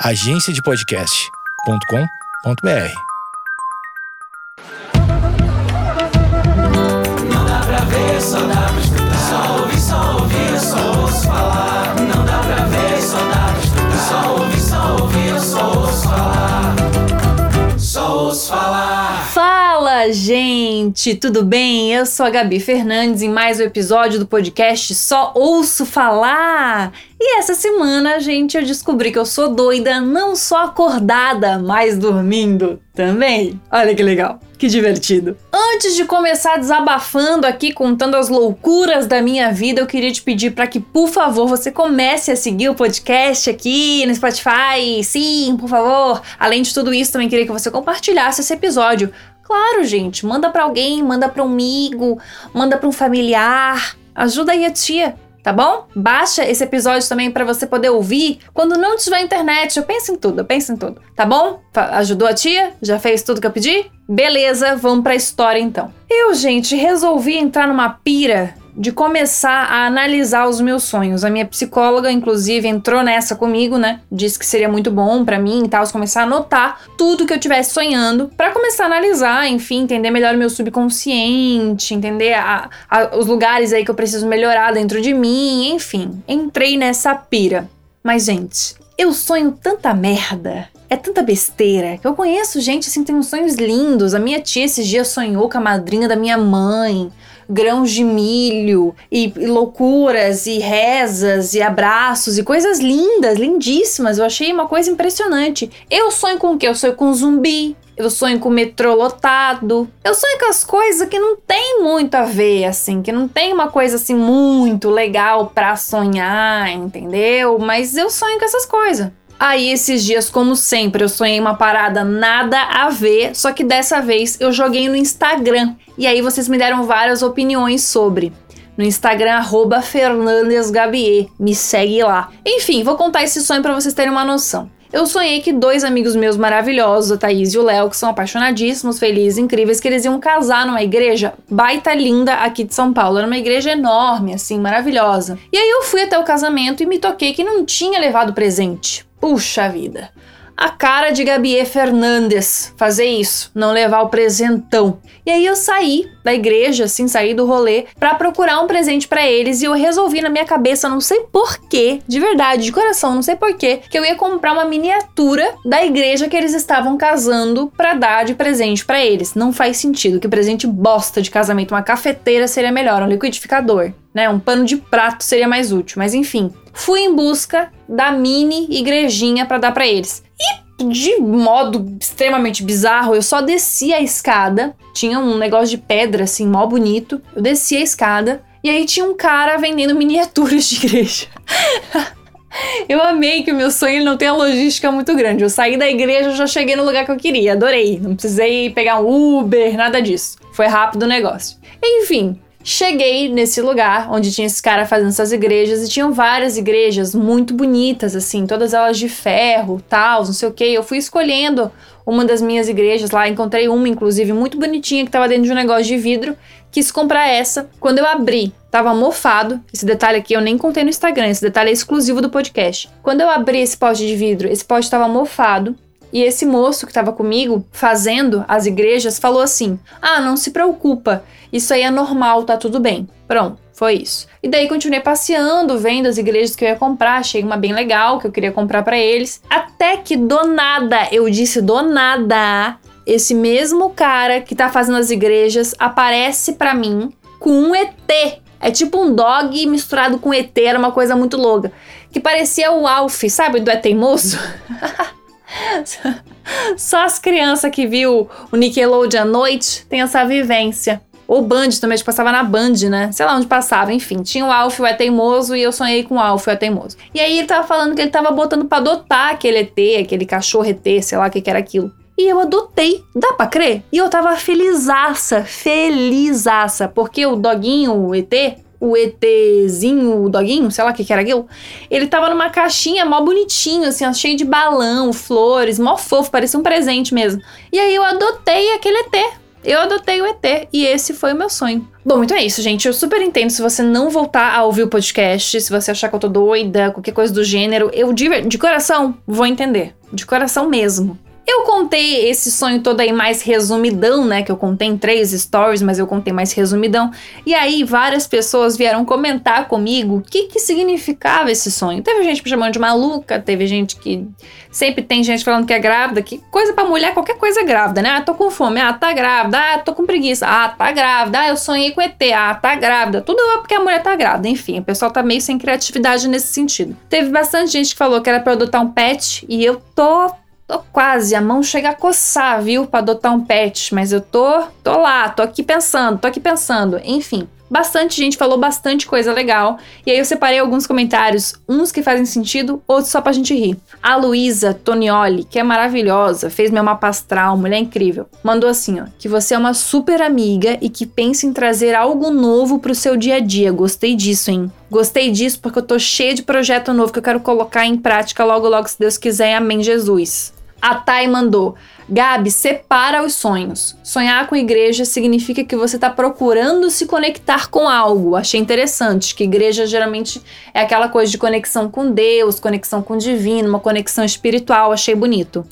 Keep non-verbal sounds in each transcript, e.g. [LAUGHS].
agenciadepodcast.com.br. Não dá pra ver, só dá. Só ouvir, só ouvir, só ouço falar. Não dá pra ver, só dá pra escutar. Só ouvir, Gente! Tudo bem? Eu sou a Gabi Fernandes em mais um episódio do podcast Só Ouço Falar. E essa semana, gente, eu descobri que eu sou doida, não só acordada, mas dormindo também. Olha que legal, que divertido. Antes de começar desabafando aqui, contando as loucuras da minha vida, eu queria te pedir para que, por favor, você comece a seguir o podcast aqui no Spotify. Sim, por favor. Além de tudo isso, também queria que você compartilhasse esse episódio. Claro, gente, manda para alguém, manda para um amigo, manda para um familiar. Ajuda aí a tia tá bom? Baixa esse episódio também para você poder ouvir quando não tiver internet. Eu penso em tudo, eu penso em tudo, tá bom? Ajudou a tia? Já fez tudo que eu pedi? Beleza, vamos pra história então. Eu, gente, resolvi entrar numa pira de começar a analisar os meus sonhos. A minha psicóloga, inclusive, entrou nessa comigo, né? Disse que seria muito bom para mim e tal, começar a anotar tudo que eu tivesse sonhando, para começar a analisar, enfim, entender melhor o meu subconsciente, entender a, a, os lugares aí que eu preciso melhorar dentro de mim, enfim. Entrei nessa pira. Mas, gente, eu sonho tanta merda. É tanta besteira que eu conheço gente assim, tem uns sonhos lindos. A minha tia esses dias sonhou com a madrinha da minha mãe grãos de milho e, e loucuras e rezas e abraços e coisas lindas, lindíssimas. Eu achei uma coisa impressionante. Eu sonho com o quê? Eu sonho com zumbi, eu sonho com metrô lotado. Eu sonho com as coisas que não tem muito a ver, assim, que não tem uma coisa assim muito legal pra sonhar, entendeu? Mas eu sonho com essas coisas. Aí esses dias, como sempre, eu sonhei uma parada nada a ver, só que dessa vez eu joguei no Instagram. E aí vocês me deram várias opiniões sobre. No Instagram, FernandesGabier. Me segue lá. Enfim, vou contar esse sonho para vocês terem uma noção. Eu sonhei que dois amigos meus maravilhosos, a Thaís e o Léo, que são apaixonadíssimos, felizes, incríveis, que eles iam casar numa igreja baita linda aqui de São Paulo. Era uma igreja enorme, assim, maravilhosa. E aí eu fui até o casamento e me toquei que não tinha levado presente. Puxa vida. A cara de Gabier Fernandes fazer isso, não levar o presentão. E aí eu saí da igreja, assim, saí do rolê para procurar um presente para eles e eu resolvi na minha cabeça, não sei porquê, de verdade, de coração, não sei porquê, que eu ia comprar uma miniatura da igreja que eles estavam casando para dar de presente para eles. Não faz sentido, que presente bosta de casamento, uma cafeteira seria melhor, um liquidificador, né? Um pano de prato seria mais útil, mas enfim fui em busca da mini igrejinha para dar para eles. De modo extremamente bizarro, eu só desci a escada, tinha um negócio de pedra assim, mó bonito. Eu desci a escada e aí tinha um cara vendendo miniaturas de igreja. [LAUGHS] Eu amei que o meu sonho não tem a logística muito grande. Eu saí da igreja, já cheguei no lugar que eu queria. Adorei. Não precisei pegar um Uber, nada disso. Foi rápido o negócio. Enfim, Cheguei nesse lugar onde tinha esse cara fazendo essas igrejas e tinham várias igrejas muito bonitas, assim, todas elas de ferro, tal, não sei o que. Eu fui escolhendo uma das minhas igrejas lá, encontrei uma, inclusive, muito bonitinha, que tava dentro de um negócio de vidro. Quis comprar essa. Quando eu abri, tava mofado. Esse detalhe aqui eu nem contei no Instagram, esse detalhe é exclusivo do podcast. Quando eu abri esse pote de vidro, esse pote tava mofado. E esse moço que estava comigo, fazendo as igrejas, falou assim: Ah, não se preocupa, isso aí é normal, tá tudo bem. Pronto, foi isso. E daí continuei passeando, vendo as igrejas que eu ia comprar, achei uma bem legal que eu queria comprar para eles. Até que do nada, eu disse do nada, esse mesmo cara que tá fazendo as igrejas aparece para mim com um ET. É tipo um dog misturado com ET, era uma coisa muito louca. Que parecia o Alf, sabe, do É Teimoso? [LAUGHS] [LAUGHS] Só as crianças que viu o Nickelodeon à noite tem essa vivência. Ou Band também, a gente passava na Band, né? Sei lá onde passava, enfim. Tinha o Alf, o É Teimoso, e eu sonhei com o Alf, o É Teimoso. E aí ele tava falando que ele tava botando pra adotar aquele ET, aquele cachorro ET, sei lá o que, que era aquilo. E eu adotei. Dá pra crer? E eu tava felizaça, felizaça, porque o doguinho, o ET, o ETzinho, o doguinho, sei lá o que, que era aquilo, ele tava numa caixinha mó bonitinho, assim, ó, cheio de balão, flores, mó fofo, parecia um presente mesmo. E aí eu adotei aquele ET. Eu adotei o ET e esse foi o meu sonho. Bom, então é isso, gente. Eu super entendo se você não voltar a ouvir o podcast, se você achar que eu tô doida, qualquer coisa do gênero. Eu, de, de coração, vou entender. De coração mesmo. Eu contei esse sonho todo aí mais resumidão, né? Que eu contei em três stories, mas eu contei mais resumidão. E aí várias pessoas vieram comentar comigo o que, que significava esse sonho. Teve gente me chamando de maluca, teve gente que. Sempre tem gente falando que é grávida, que coisa pra mulher, qualquer coisa é grávida, né? Ah, tô com fome, ah, tá grávida, ah, tô com preguiça, ah, tá grávida, ah, eu sonhei com ET, ah, tá grávida. Tudo é porque a mulher tá grávida. Enfim, o pessoal tá meio sem criatividade nesse sentido. Teve bastante gente que falou que era pra adotar um pet e eu tô Tô quase, a mão chega a coçar, viu, para adotar um pet, mas eu tô, tô lá, tô aqui pensando, tô aqui pensando. Enfim, bastante gente falou bastante coisa legal. E aí eu separei alguns comentários, uns que fazem sentido, outros só pra gente rir. A Luísa Tonioli, que é maravilhosa, fez meu mapa astral, mulher incrível, mandou assim, ó, que você é uma super amiga e que pensa em trazer algo novo pro seu dia a dia. Gostei disso, hein? Gostei disso porque eu tô cheia de projeto novo que eu quero colocar em prática logo logo se Deus quiser. Amém, Jesus. A Thay mandou: Gabi, separa os sonhos. Sonhar com igreja significa que você está procurando se conectar com algo. Achei interessante que igreja geralmente é aquela coisa de conexão com Deus, conexão com o divino, uma conexão espiritual. Achei bonito.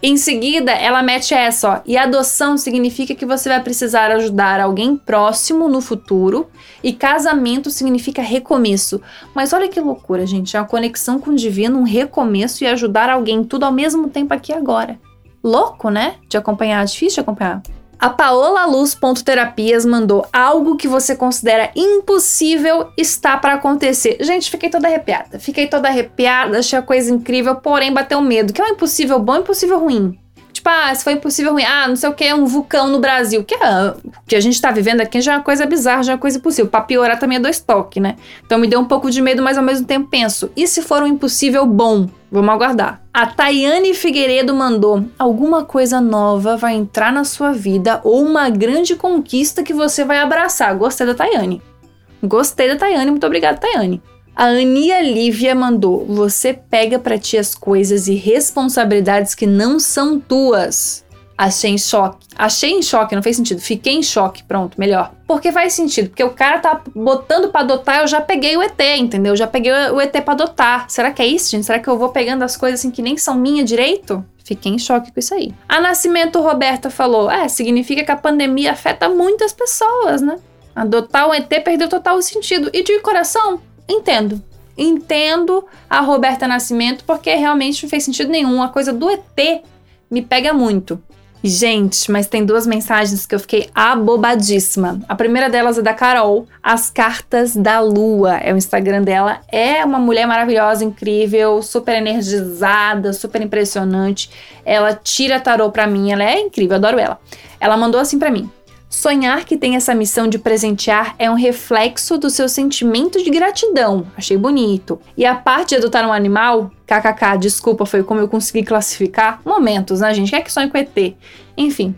Em seguida, ela mete essa, ó. E adoção significa que você vai precisar ajudar alguém próximo no futuro. E casamento significa recomeço. Mas olha que loucura, gente. É uma conexão com o divino, um recomeço e ajudar alguém tudo ao mesmo tempo aqui agora. Louco, né? De acompanhar, difícil de acompanhar. A Paola Luz.terapias mandou algo que você considera impossível está para acontecer. Gente, fiquei toda arrepiada. Fiquei toda arrepiada, achei a coisa incrível, porém bateu medo. Que é um impossível bom impossível ruim. Tipo, ah, se foi impossível ruim, ah, não sei o que, um vulcão no Brasil. Que, é, que a gente tá vivendo aqui já é uma coisa bizarra, já é uma coisa impossível. Pra piorar também é dois toques, né? Então me deu um pouco de medo, mas ao mesmo tempo penso, e se for um impossível bom? Vamos aguardar. A Tayane Figueiredo mandou: alguma coisa nova vai entrar na sua vida ou uma grande conquista que você vai abraçar. Gostei da Tayane. Gostei da Tayane, muito obrigada, Tayane. A Ania Lívia mandou: Você pega para ti as coisas e responsabilidades que não são tuas. Achei em choque. Achei em choque, não fez sentido. Fiquei em choque, pronto, melhor. Porque faz sentido, porque o cara tá botando para adotar, eu já peguei o ET, entendeu? Eu já peguei o ET para adotar. Será que é isso, gente? Será que eu vou pegando as coisas assim que nem são minha direito? Fiquei em choque com isso aí. A Nascimento Roberta falou: É, significa que a pandemia afeta muitas pessoas, né? Adotar um ET perdeu total sentido. E de coração, Entendo. Entendo a Roberta Nascimento porque realmente não fez sentido nenhum. A coisa do ET me pega muito. Gente, mas tem duas mensagens que eu fiquei abobadíssima. A primeira delas é da Carol, As Cartas da Lua. É o Instagram dela. É uma mulher maravilhosa, incrível, super energizada, super impressionante. Ela tira tarô pra mim, ela é incrível, adoro ela. Ela mandou assim pra mim: Sonhar que tem essa missão de presentear é um reflexo do seu sentimento de gratidão. Achei bonito. E a parte de adotar um animal, kkk, desculpa, foi como eu consegui classificar. Momentos, né, gente? Quer que sonhe com ET? Enfim,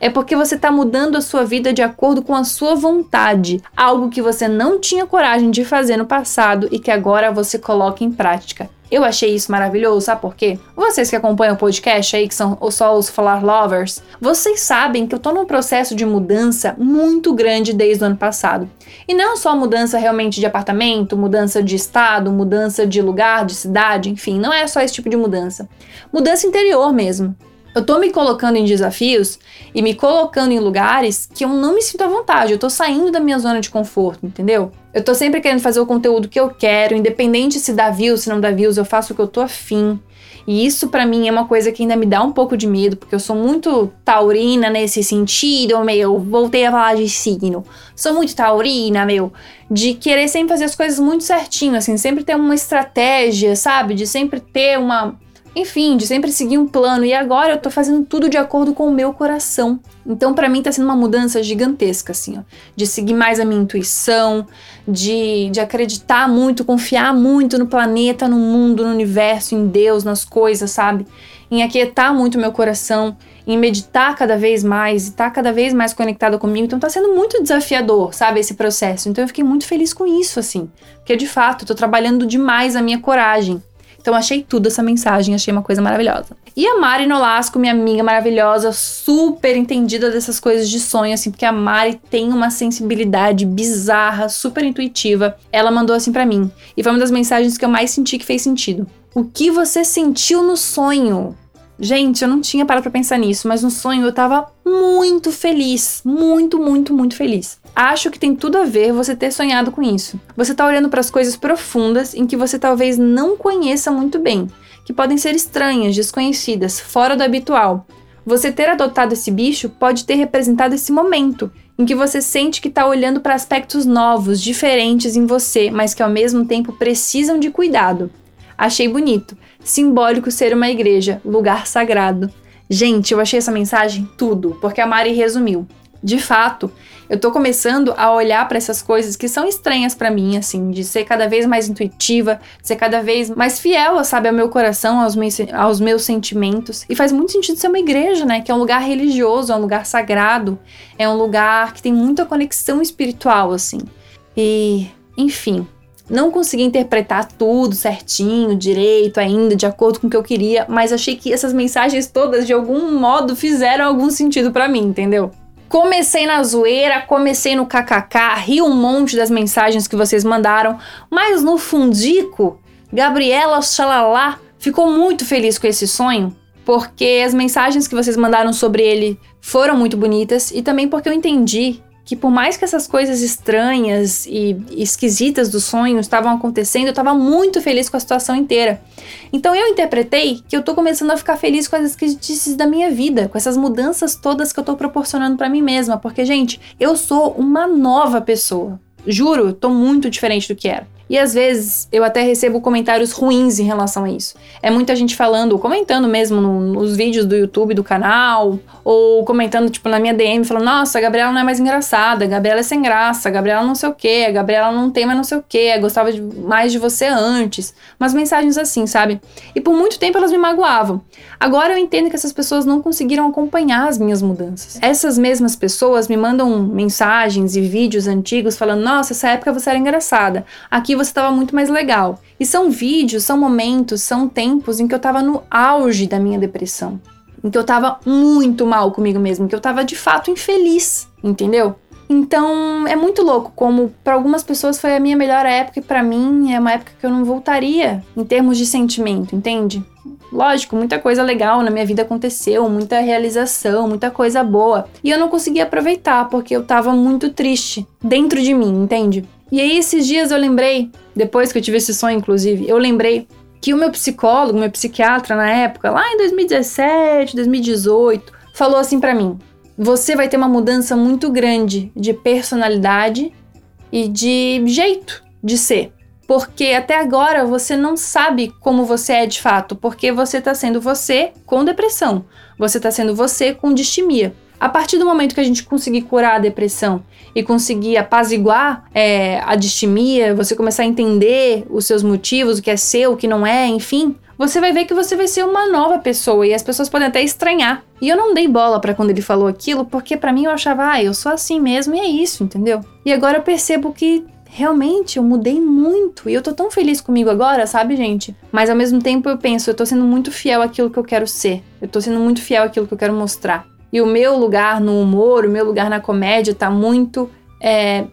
é porque você está mudando a sua vida de acordo com a sua vontade, algo que você não tinha coragem de fazer no passado e que agora você coloca em prática. Eu achei isso maravilhoso, sabe por quê? Vocês que acompanham o podcast aí, que são só os Falar Lovers, vocês sabem que eu tô num processo de mudança muito grande desde o ano passado. E não só mudança realmente de apartamento, mudança de estado, mudança de lugar, de cidade, enfim, não é só esse tipo de mudança. Mudança interior mesmo. Eu tô me colocando em desafios e me colocando em lugares que eu não me sinto à vontade. Eu tô saindo da minha zona de conforto, entendeu? Eu tô sempre querendo fazer o conteúdo que eu quero, independente se dá views, se não dá views, eu faço o que eu tô afim. E isso para mim é uma coisa que ainda me dá um pouco de medo, porque eu sou muito taurina nesse sentido, meu. Voltei a falar de signo. Sou muito taurina, meu, de querer sempre fazer as coisas muito certinho, assim, sempre ter uma estratégia, sabe? De sempre ter uma enfim, de sempre seguir um plano e agora eu tô fazendo tudo de acordo com o meu coração. Então, para mim tá sendo uma mudança gigantesca assim, ó, de seguir mais a minha intuição, de, de acreditar muito, confiar muito no planeta, no mundo, no universo, em Deus, nas coisas, sabe? Em aquietar muito meu coração, em meditar cada vez mais e estar tá cada vez mais conectada comigo. Então tá sendo muito desafiador, sabe, esse processo. Então eu fiquei muito feliz com isso, assim. Porque de fato, eu tô trabalhando demais a minha coragem. Então achei tudo essa mensagem, achei uma coisa maravilhosa. E a Mari Nolasco, minha amiga maravilhosa, super entendida dessas coisas de sonho, assim, porque a Mari tem uma sensibilidade bizarra, super intuitiva. Ela mandou assim para mim. E foi uma das mensagens que eu mais senti que fez sentido. O que você sentiu no sonho? Gente, eu não tinha parado pra pensar nisso, mas no sonho eu tava muito feliz. Muito, muito, muito feliz. Acho que tem tudo a ver você ter sonhado com isso. Você tá olhando para as coisas profundas em que você talvez não conheça muito bem, que podem ser estranhas, desconhecidas, fora do habitual. Você ter adotado esse bicho pode ter representado esse momento em que você sente que está olhando para aspectos novos, diferentes em você, mas que ao mesmo tempo precisam de cuidado. Achei bonito. Simbólico ser uma igreja, lugar sagrado. Gente, eu achei essa mensagem tudo, porque a Mari resumiu. De fato, eu tô começando a olhar para essas coisas que são estranhas para mim, assim, de ser cada vez mais intuitiva, ser cada vez mais fiel, sabe, ao meu coração, aos meus, aos meus sentimentos. E faz muito sentido ser uma igreja, né? Que é um lugar religioso, é um lugar sagrado, é um lugar que tem muita conexão espiritual, assim. E, enfim, não consegui interpretar tudo certinho, direito ainda, de acordo com o que eu queria, mas achei que essas mensagens todas de algum modo fizeram algum sentido para mim, entendeu? Comecei na zoeira, comecei no kkk, ri um monte das mensagens que vocês mandaram, mas no fundico, Gabriela Xalala ficou muito feliz com esse sonho, porque as mensagens que vocês mandaram sobre ele foram muito bonitas e também porque eu entendi que por mais que essas coisas estranhas e esquisitas do sonho estavam acontecendo, eu estava muito feliz com a situação inteira. Então eu interpretei que eu tô começando a ficar feliz com as esquisitices da minha vida, com essas mudanças todas que eu tô proporcionando para mim mesma, porque gente, eu sou uma nova pessoa. Juro, tô muito diferente do que era. E às vezes eu até recebo comentários ruins em relação a isso. É muita gente falando, comentando mesmo no, nos vídeos do YouTube do canal, ou comentando, tipo, na minha DM, falando: Nossa, a Gabriela não é mais engraçada, a Gabriela é sem graça, a Gabriela não sei o que, a Gabriela não tem mais não sei o que, gostava de, mais de você antes. Umas mensagens assim, sabe? E por muito tempo elas me magoavam. Agora eu entendo que essas pessoas não conseguiram acompanhar as minhas mudanças. Essas mesmas pessoas me mandam mensagens e vídeos antigos falando: Nossa, essa época você era engraçada. Aqui você estava muito mais legal. E são vídeos, são momentos, são tempos em que eu estava no auge da minha depressão. Em que eu estava muito mal comigo mesmo, que eu estava de fato infeliz, entendeu? Então é muito louco como para algumas pessoas foi a minha melhor época e para mim é uma época que eu não voltaria em termos de sentimento, entende? Lógico, muita coisa legal na minha vida aconteceu, muita realização, muita coisa boa. E eu não consegui aproveitar porque eu tava muito triste dentro de mim, entende? E aí, esses dias eu lembrei, depois que eu tive esse sonho, inclusive, eu lembrei que o meu psicólogo, meu psiquiatra na época, lá em 2017, 2018, falou assim para mim: você vai ter uma mudança muito grande de personalidade e de jeito de ser. Porque até agora você não sabe como você é de fato, porque você tá sendo você com depressão, você tá sendo você com distimia. A partir do momento que a gente conseguir curar a depressão e conseguir apaziguar é, a distimia, você começar a entender os seus motivos, o que é seu, o que não é, enfim, você vai ver que você vai ser uma nova pessoa e as pessoas podem até estranhar. E eu não dei bola para quando ele falou aquilo, porque para mim eu achava, ah, eu sou assim mesmo e é isso, entendeu? E agora eu percebo que realmente eu mudei muito e eu tô tão feliz comigo agora, sabe, gente? Mas ao mesmo tempo eu penso, eu tô sendo muito fiel àquilo que eu quero ser. Eu tô sendo muito fiel àquilo que eu quero mostrar. E o meu lugar no humor, o meu lugar na comédia tá muito é,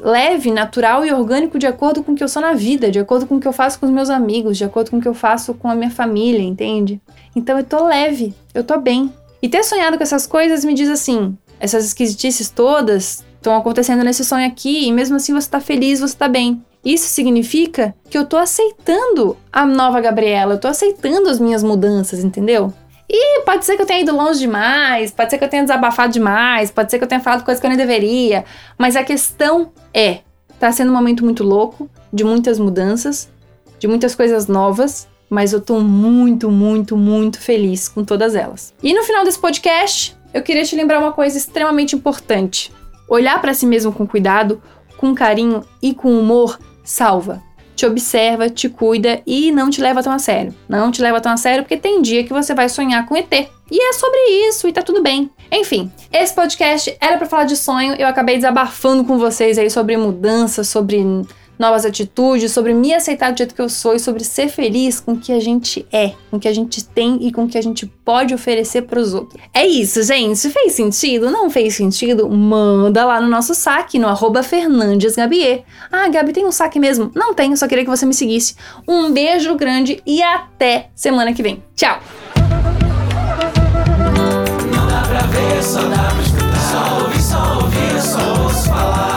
leve, natural e orgânico de acordo com o que eu sou na vida, de acordo com o que eu faço com os meus amigos, de acordo com o que eu faço com a minha família, entende? Então eu tô leve, eu tô bem. E ter sonhado com essas coisas me diz assim: essas esquisitices todas estão acontecendo nesse sonho aqui e mesmo assim você tá feliz, você tá bem. Isso significa que eu tô aceitando a nova Gabriela, eu tô aceitando as minhas mudanças, entendeu? E pode ser que eu tenha ido longe demais, pode ser que eu tenha desabafado demais, pode ser que eu tenha falado coisas que eu não deveria, mas a questão é, tá sendo um momento muito louco, de muitas mudanças, de muitas coisas novas, mas eu tô muito, muito, muito feliz com todas elas. E no final desse podcast, eu queria te lembrar uma coisa extremamente importante. Olhar para si mesmo com cuidado, com carinho e com humor salva te observa, te cuida e não te leva tão a sério. Não te leva tão a sério porque tem dia que você vai sonhar com ET. E é sobre isso e tá tudo bem. Enfim, esse podcast era para falar de sonho, eu acabei desabafando com vocês aí sobre mudança, sobre novas atitudes, sobre me aceitar do jeito que eu sou e sobre ser feliz com o que a gente é, com o que a gente tem e com o que a gente pode oferecer para os outros. É isso, gente. Fez sentido? Não fez sentido? Manda lá no nosso saque, no arroba Fernandes Gabier. Ah, Gabi, tem um saque mesmo? Não tenho, só queria que você me seguisse. Um beijo grande e até semana que vem. Tchau! Não dá pra ver, só dá pra escutar. Só ouvir, só ouvir, só ouço falar.